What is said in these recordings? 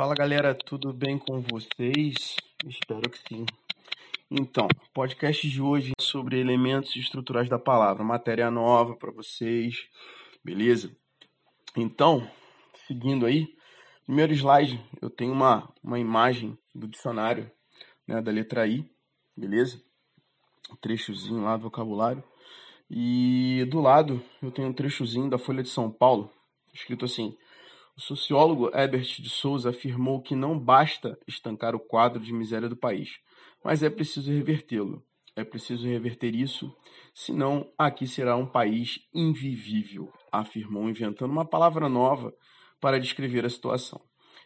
Fala galera, tudo bem com vocês? Espero que sim. Então, podcast de hoje é sobre elementos estruturais da palavra, matéria nova para vocês, beleza? Então, seguindo aí, primeiro slide, eu tenho uma, uma imagem do dicionário, né, da letra I, beleza? Um trechozinho lá do vocabulário. E do lado eu tenho um trechozinho da Folha de São Paulo, escrito assim: o sociólogo Herbert de Souza afirmou que não basta estancar o quadro de miséria do país, mas é preciso revertê-lo. É preciso reverter isso, senão aqui será um país invivível, afirmou, inventando uma palavra nova para descrever a situação.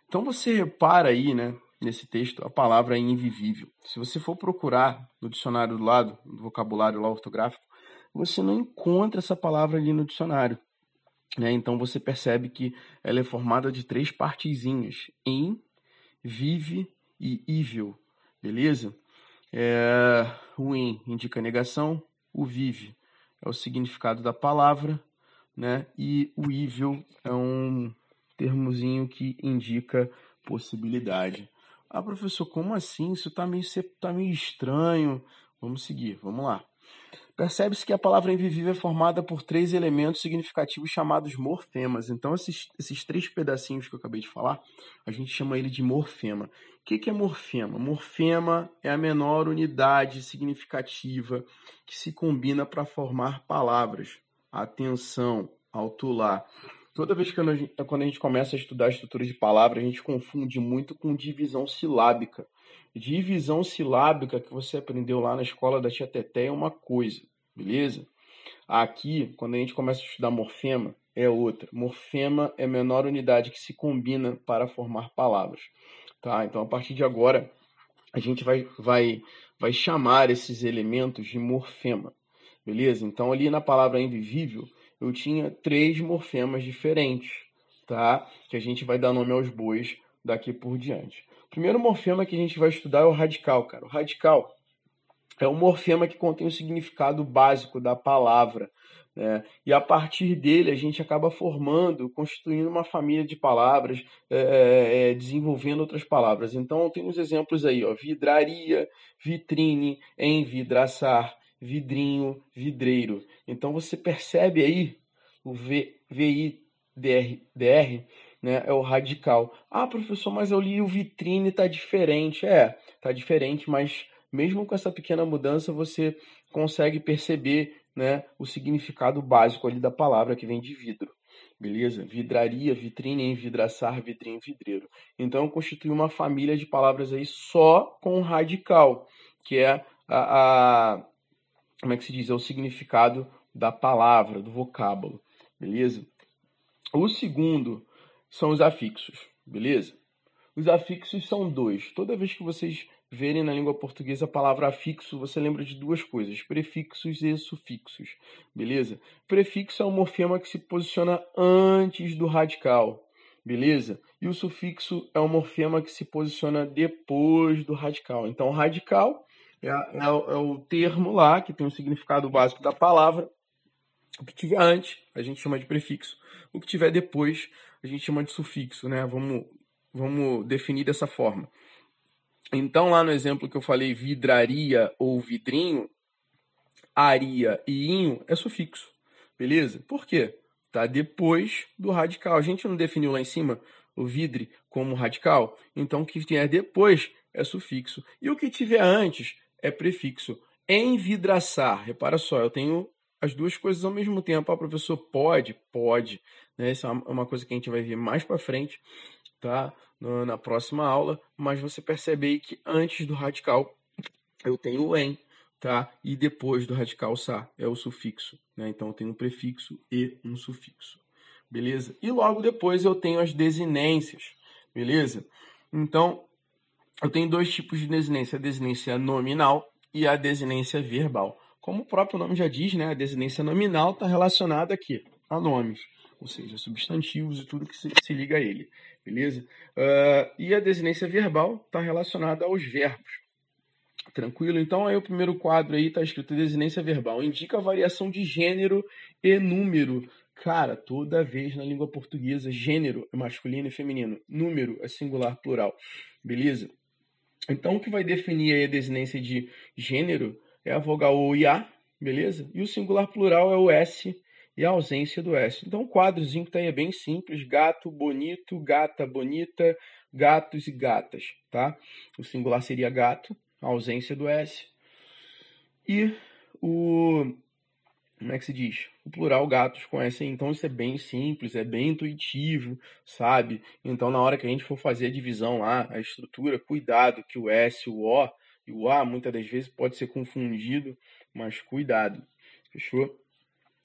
Então você repara aí, né, nesse texto, a palavra invivível. Se você for procurar no dicionário do lado, no vocabulário lá ortográfico, você não encontra essa palavra ali no dicionário. Né? Então você percebe que ela é formada de três partezinhas: em, vive e ível, beleza? É, o em indica negação, o vive é o significado da palavra, né? E o ível é um termozinho que indica possibilidade. Ah, professor, como assim? Isso está meio, tá meio estranho. Vamos seguir, vamos lá. Percebe-se que a palavra invisível é formada por três elementos significativos chamados morfemas. Então, esses, esses três pedacinhos que eu acabei de falar, a gente chama ele de morfema. O que, que é morfema? Morfema é a menor unidade significativa que se combina para formar palavras. Atenção, alto lá. Toda vez que gente, quando a gente começa a estudar a estrutura de palavras, a gente confunde muito com divisão silábica. Divisão silábica que você aprendeu lá na escola da Tia Teté é uma coisa, beleza? Aqui, quando a gente começa a estudar morfema, é outra. Morfema é a menor unidade que se combina para formar palavras. Tá? Então, a partir de agora, a gente vai, vai, vai chamar esses elementos de morfema. Beleza? Então, ali na palavra invisível, eu tinha três morfemas diferentes, tá? Que a gente vai dar nome aos bois daqui por diante. O primeiro morfema que a gente vai estudar é o radical, cara. O radical é um morfema que contém o significado básico da palavra. Né? E a partir dele a gente acaba formando, constituindo uma família de palavras, é, é, é desenvolvendo outras palavras. Então tem uns exemplos aí, ó, vidraria, vitrine, envidraçar, vidrinho, vidreiro. Então você percebe aí o v, VIDR, DR, né, é o radical. Ah, professor, mas eu li o vitrine está diferente. É, está diferente, mas mesmo com essa pequena mudança você consegue perceber né, o significado básico ali da palavra que vem de vidro. Beleza? Vidraria, vitrine, envidraçar, vidrinho, vidreiro. Então constitui uma família de palavras aí só com radical, que é a, a como é que se diz? É o significado da palavra, do vocábulo, beleza? O segundo são os afixos, beleza? Os afixos são dois. Toda vez que vocês verem na língua portuguesa a palavra afixo, você lembra de duas coisas: prefixos e sufixos, beleza? Prefixo é um morfema que se posiciona antes do radical, beleza? E o sufixo é um morfema que se posiciona depois do radical. Então, radical é, é, é, o termo lá que tem o significado básico da palavra. O que tiver antes, a gente chama de prefixo. O que tiver depois, a gente chama de sufixo, né? Vamos, vamos definir dessa forma. Então, lá no exemplo que eu falei, vidraria ou vidrinho, aria e inho é sufixo, beleza? Por quê? Tá depois do radical. A gente não definiu lá em cima o vidre como radical, então o que tiver depois é sufixo. E o que tiver antes é prefixo. Envidraçar. Repara só, eu tenho as duas coisas ao mesmo tempo. Ah, professor, pode? Pode. Né? Isso é uma coisa que a gente vai ver mais para frente, tá? Na próxima aula. Mas você percebe aí que antes do radical eu tenho o em, tá? E depois do radical sa é o sufixo, né? Então eu tenho um prefixo e um sufixo, beleza? E logo depois eu tenho as desinências, beleza? Então eu tenho dois tipos de desinência, a desinência nominal e a desinência verbal. Como o próprio nome já diz, né, a desinência nominal está relacionada aqui a nomes, ou seja, substantivos e tudo que se, se liga a ele, beleza? Uh, e a desinência verbal está relacionada aos verbos. Tranquilo? Então aí o primeiro quadro aí está escrito desinência verbal. Indica a variação de gênero e número Cara, toda vez na língua portuguesa, gênero é masculino e feminino, número é singular plural, beleza? Então, o que vai definir a desinência de gênero é a vogal O e A, beleza? E o singular plural é o S e a ausência do S. Então, o quadrozinho que tá aí é bem simples: gato, bonito, gata, bonita, gatos e gatas, tá? O singular seria gato, ausência do S. E o como é que se diz? O plural gatos S. Então isso é bem simples, é bem intuitivo, sabe? Então na hora que a gente for fazer a divisão lá, a estrutura, cuidado que o S, o O e o A muitas das vezes pode ser confundido, mas cuidado. Fechou?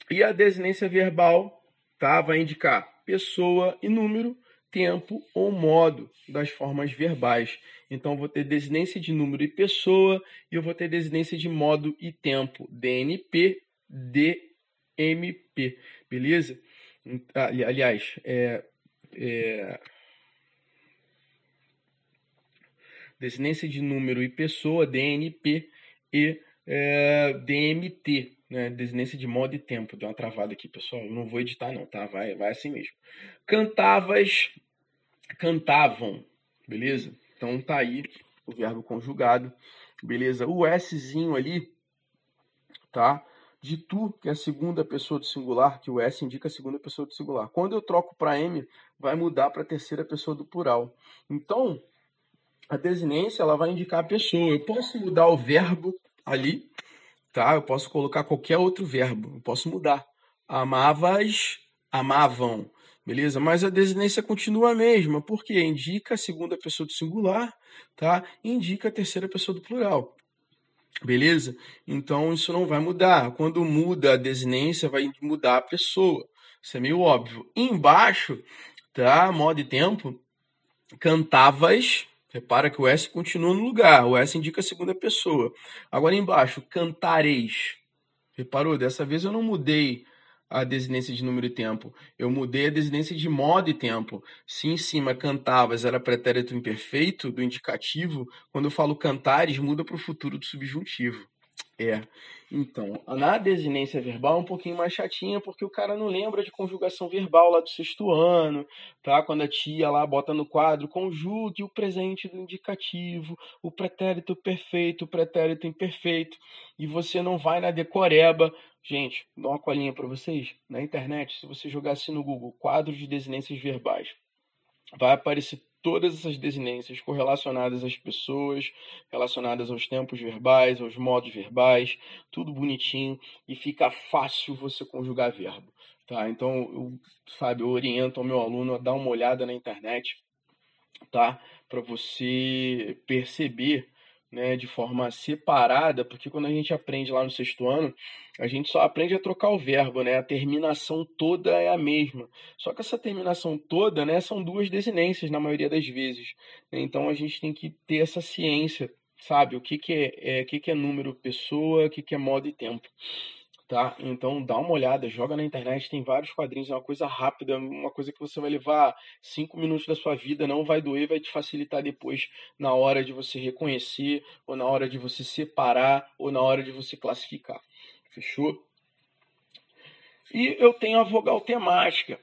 E a desinência verbal, tá? Vai indicar pessoa e número, tempo ou modo das formas verbais. Então, vou ter desinência de número e pessoa, e eu vou ter desinência de modo e tempo. DNP, DMP, beleza? Aliás, é, é, desinência de número e pessoa, DNP, e é, DMT, né? Desinência de modo e tempo. Deu uma travada aqui, pessoal. Eu não vou editar, não, tá? Vai, vai assim mesmo. Cantavas, cantavam, beleza? Então tá aí o verbo conjugado, beleza? O Szinho ali, tá? De tu, que é a segunda pessoa do singular, que o S indica a segunda pessoa do singular. Quando eu troco para M, vai mudar para a terceira pessoa do plural. Então, a desinência ela vai indicar a pessoa. Eu posso mudar o verbo ali, tá? Eu posso colocar qualquer outro verbo, eu posso mudar. Amavas, amavam, beleza? Mas a desinência continua a mesma, porque indica a segunda pessoa do singular, tá? indica a terceira pessoa do plural. Beleza? Então isso não vai mudar. Quando muda a desinência, vai mudar a pessoa. Isso é meio óbvio. Embaixo, tá? Modo e tempo, cantavas, Repara que o S continua no lugar. O S indica a segunda pessoa. Agora embaixo, cantareis. Reparou? Dessa vez eu não mudei a desinência de número e tempo. Eu mudei a desinência de modo e tempo. Se em cima cantavas era pretérito imperfeito do indicativo, quando eu falo cantares, muda para o futuro do subjuntivo. É. Então, na desinência verbal é um pouquinho mais chatinha, porque o cara não lembra de conjugação verbal lá do sexto ano, tá? Quando a tia lá bota no quadro, conjugue o presente do indicativo, o pretérito perfeito, o pretérito imperfeito, e você não vai na decoreba. Gente, dá uma colinha para vocês. Na internet, se você jogar assim no Google, quadro de desinências verbais, vai aparecer todas essas desinências correlacionadas às pessoas, relacionadas aos tempos verbais, aos modos verbais, tudo bonitinho e fica fácil você conjugar verbo, tá? Então, eu, sabe, eu oriento ao meu aluno a dar uma olhada na internet, tá? Para você perceber né, de forma separada, porque quando a gente aprende lá no sexto ano, a gente só aprende a trocar o verbo, né? A terminação toda é a mesma. Só que essa terminação toda, né, são duas desinências na maioria das vezes. Então a gente tem que ter essa ciência, sabe? O que, que é, é, o que, que é número pessoa, o que, que é modo e tempo tá? Então dá uma olhada, joga na internet, tem vários quadrinhos, é uma coisa rápida, uma coisa que você vai levar cinco minutos da sua vida, não vai doer, vai te facilitar depois na hora de você reconhecer, ou na hora de você separar, ou na hora de você classificar. Fechou? E eu tenho a vogal temática,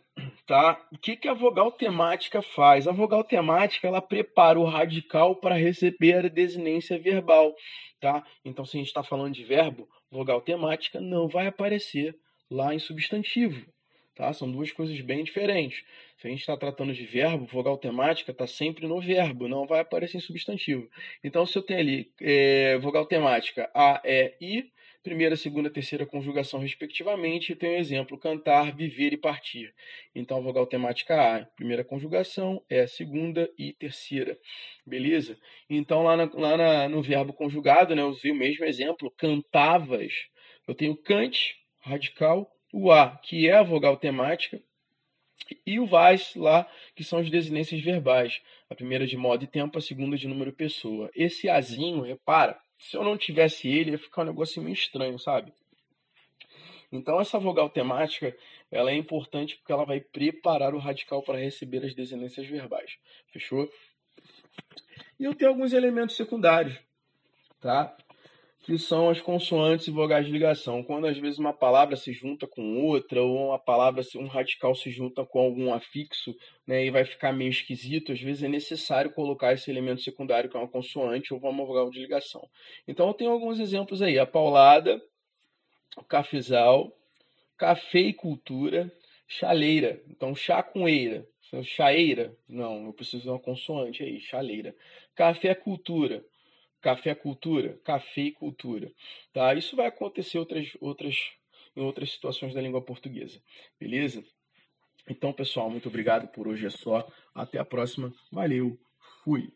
tá? O que, que a vogal temática faz? A vogal temática ela prepara o radical para receber a desinência verbal, tá? Então, se a gente está falando de verbo, vogal temática não vai aparecer lá em substantivo. Tá? São duas coisas bem diferentes. Se a gente está tratando de verbo, vogal temática está sempre no verbo, não vai aparecer em substantivo. Então, se eu tenho ali é, vogal temática A, E, I, primeira, segunda, terceira conjugação, respectivamente, eu tenho o exemplo cantar, viver e partir. Então, vogal temática A, primeira conjugação, é segunda e terceira. Beleza? Então, lá, na, lá na, no verbo conjugado, né, eu usei o mesmo exemplo, cantavas. Eu tenho cante, radical, o A, que é a vogal temática, e o vais lá, que são as desinências verbais. A primeira de modo e tempo, a segunda de número pessoa. Esse azinho, repara, se eu não tivesse ele, ia ficar um negócio meio estranho, sabe? Então essa vogal temática, ela é importante porque ela vai preparar o radical para receber as desinências verbais. Fechou? E eu tenho alguns elementos secundários, tá? Que são as consoantes e vogais de ligação. Quando às vezes uma palavra se junta com outra, ou uma palavra, um radical se junta com algum afixo, né, e vai ficar meio esquisito, às vezes é necessário colocar esse elemento secundário, que é uma consoante ou uma vogal de ligação. Então eu tenho alguns exemplos aí: a paulada, o cafezal, cafeicultura, chaleira. Então, chá com eira. Chaeira? Não, eu preciso de uma consoante aí, chaleira. Café cultura café cultura, café e cultura. Tá? Isso vai acontecer outras, outras, em outras situações da língua portuguesa. Beleza? Então, pessoal, muito obrigado por hoje é só. Até a próxima. Valeu. Fui.